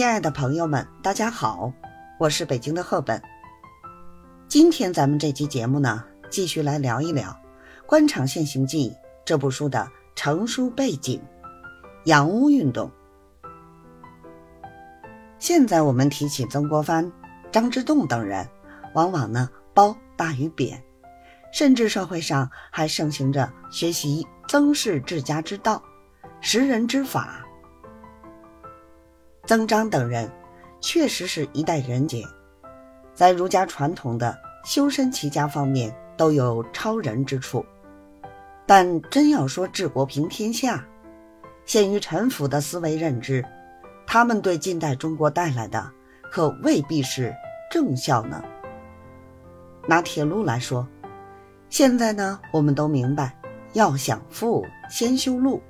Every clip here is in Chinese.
亲爱的朋友们，大家好，我是北京的赫本。今天咱们这期节目呢，继续来聊一聊《官场现形记》这部书的成书背景——洋务运动。现在我们提起曾国藩、张之洞等人，往往呢褒大于贬，甚至社会上还盛行着学习曾氏治家之道、识人之法。曾张等人确实是一代人杰，在儒家传统的修身齐家方面都有超人之处。但真要说治国平天下，限于陈腐的思维认知，他们对近代中国带来的可未必是正效呢。拿铁路来说，现在呢，我们都明白，要想富，先修路，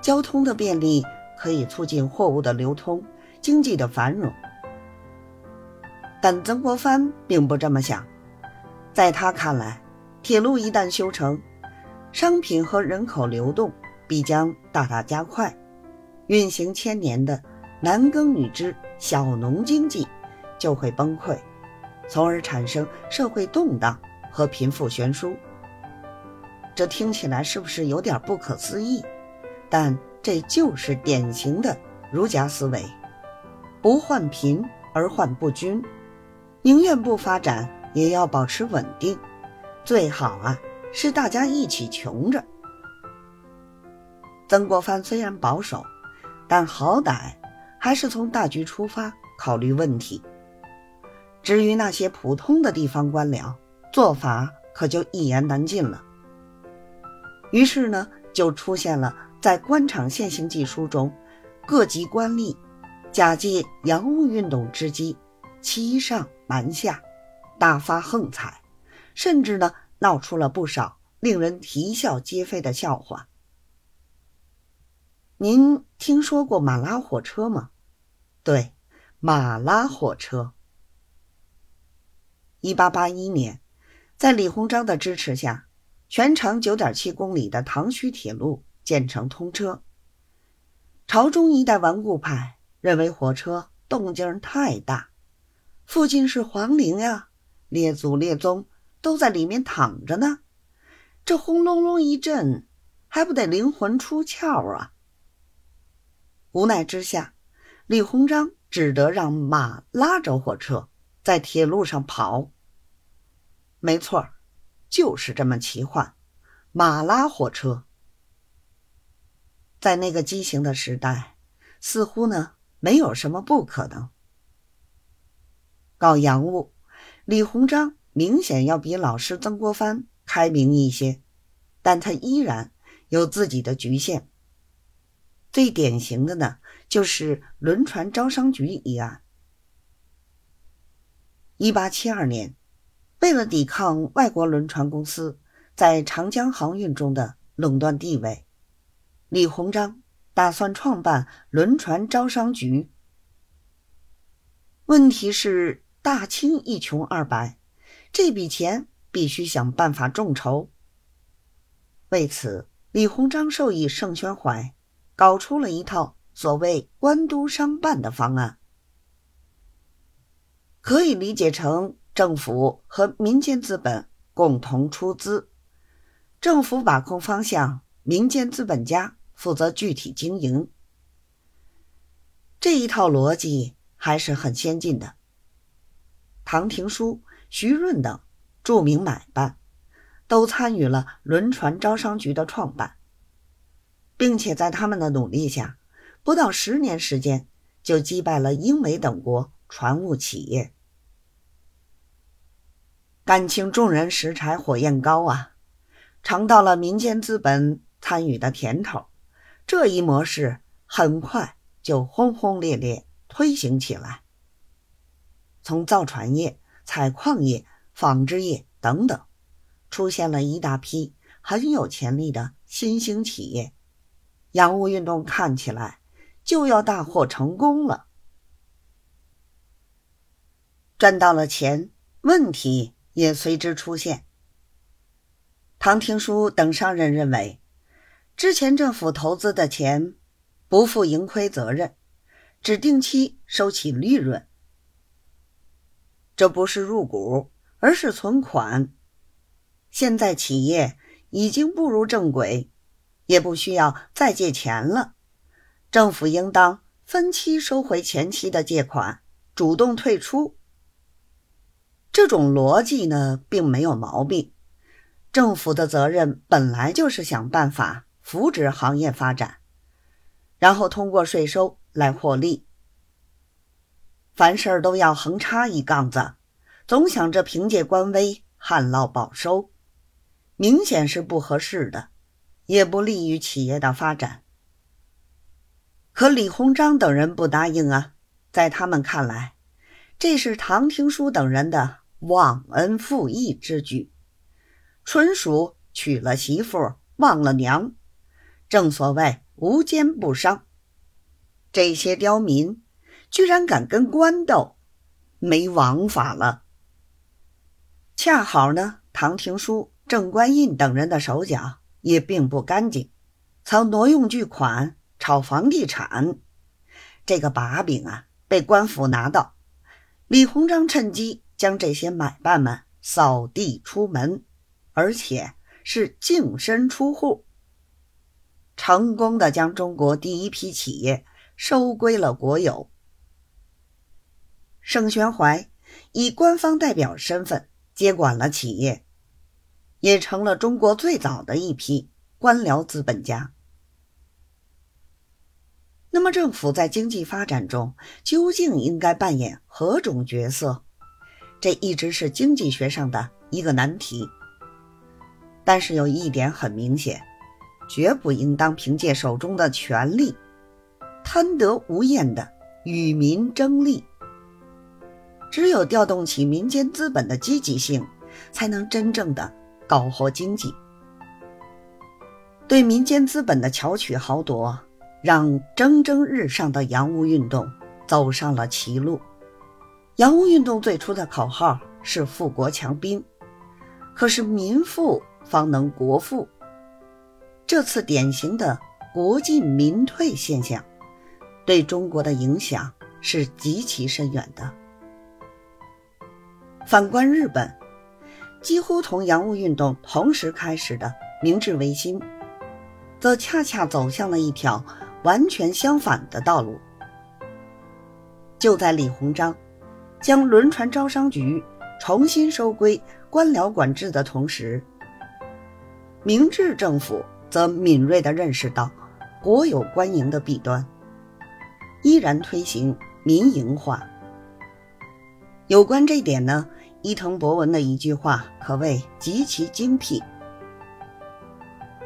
交通的便利。可以促进货物的流通，经济的繁荣。但曾国藩并不这么想，在他看来，铁路一旦修成，商品和人口流动必将大大加快，运行千年的男耕女织小农经济就会崩溃，从而产生社会动荡和贫富悬殊。这听起来是不是有点不可思议？但。这就是典型的儒家思维，不患贫而患不均，宁愿不发展也要保持稳定，最好啊是大家一起穷着。曾国藩虽然保守，但好歹还是从大局出发考虑问题。至于那些普通的地方官僚，做法可就一言难尽了。于是呢，就出现了。在《官场现形记》书中，各级官吏假借洋务运动之机，欺上瞒下，大发横财，甚至呢闹出了不少令人啼笑皆非的笑话。您听说过马拉火车吗？对，马拉火车。一八八一年，在李鸿章的支持下，全长九点七公里的唐胥铁路。建成通车，朝中一代顽固派认为火车动静太大，附近是皇陵呀，列祖列宗都在里面躺着呢，这轰隆隆一震，还不得灵魂出窍啊！无奈之下，李鸿章只得让马拉着火车在铁路上跑。没错就是这么奇幻，马拉火车。在那个畸形的时代，似乎呢没有什么不可能。搞洋务，李鸿章明显要比老师曾国藩开明一些，但他依然有自己的局限。最典型的呢，就是轮船招商局一案。一八七二年，为了抵抗外国轮船公司在长江航运中的垄断地位。李鸿章打算创办轮船招商局。问题是大清一穷二白，这笔钱必须想办法众筹。为此，李鸿章授意盛宣怀，搞出了一套所谓“官督商办”的方案，可以理解成政府和民间资本共同出资，政府把控方向，民间资本家。负责具体经营，这一套逻辑还是很先进的。唐廷枢、徐润等著名买办都参与了轮船招商局的创办，并且在他们的努力下，不到十年时间就击败了英美等国船务企业。感情众人拾柴火焰高啊，尝到了民间资本参与的甜头。这一模式很快就轰轰烈烈推行起来。从造船业、采矿业、纺织业等等，出现了一大批很有潜力的新兴企业。洋务运动看起来就要大获成功了。赚到了钱，问题也随之出现。唐廷枢等商人认为。之前政府投资的钱不负盈亏责任，只定期收取利润。这不是入股，而是存款。现在企业已经步入正轨，也不需要再借钱了。政府应当分期收回前期的借款，主动退出。这种逻辑呢，并没有毛病。政府的责任本来就是想办法扶植行业发展，然后通过税收来获利。凡事都要横插一杠子，总想着凭借官威旱涝保收，明显是不合适的，也不利于企业的发展。可李鸿章等人不答应啊，在他们看来，这是唐廷枢等人的忘恩负义之举。纯属娶了媳妇忘了娘，正所谓无奸不商。这些刁民居然敢跟官斗，没王法了。恰好呢，唐廷枢、郑观应等人的手脚也并不干净，曾挪用巨款炒房地产，这个把柄啊被官府拿到，李鸿章趁机将这些买办们扫地出门。而且是净身出户，成功的将中国第一批企业收归了国有。盛宣怀以官方代表身份接管了企业，也成了中国最早的一批官僚资本家。那么，政府在经济发展中究竟应该扮演何种角色？这一直是经济学上的一个难题。但是有一点很明显，绝不应当凭借手中的权力，贪得无厌的与民争利。只有调动起民间资本的积极性，才能真正的搞活经济。对民间资本的巧取豪夺，让蒸蒸日上的洋务运动走上了歧路。洋务运动最初的口号是“富国强兵”，可是民富。方能国富。这次典型的国进民退现象，对中国的影响是极其深远的。反观日本，几乎同洋务运动同时开始的明治维新，则恰恰走向了一条完全相反的道路。就在李鸿章将轮船招商局重新收归官僚管制的同时，明治政府则敏锐地认识到国有官营的弊端，依然推行民营化。有关这点呢，伊藤博文的一句话可谓极其精辟：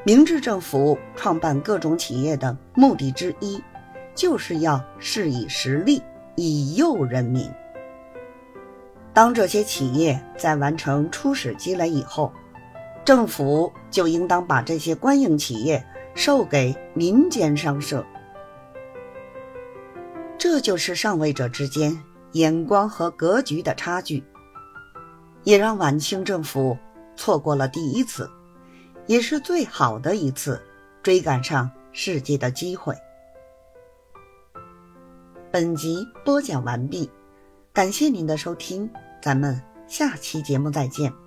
明治政府创办各种企业的目的之一，就是要是以实力，以诱人民。当这些企业在完成初始积累以后，政府就应当把这些官营企业授给民间商社，这就是上位者之间眼光和格局的差距，也让晚清政府错过了第一次，也是最好的一次追赶上世界的机会。本集播讲完毕，感谢您的收听，咱们下期节目再见。